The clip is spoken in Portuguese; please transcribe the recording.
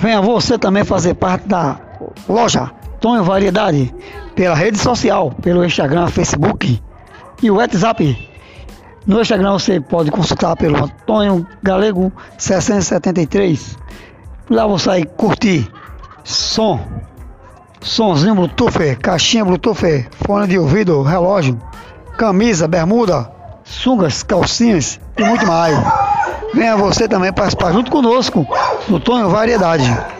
Venha você também fazer parte da loja Tonho Variedade pela rede social, pelo Instagram, Facebook e o WhatsApp. No Instagram você pode consultar pelo Antônio Galego 673. Lá você vai curtir som, somzinho Bluetooth, caixinha Bluetooth, fone de ouvido, relógio, camisa, bermuda, sungas, calcinhas e muito mais. Venha você também participar junto conosco do Tonho Variedade.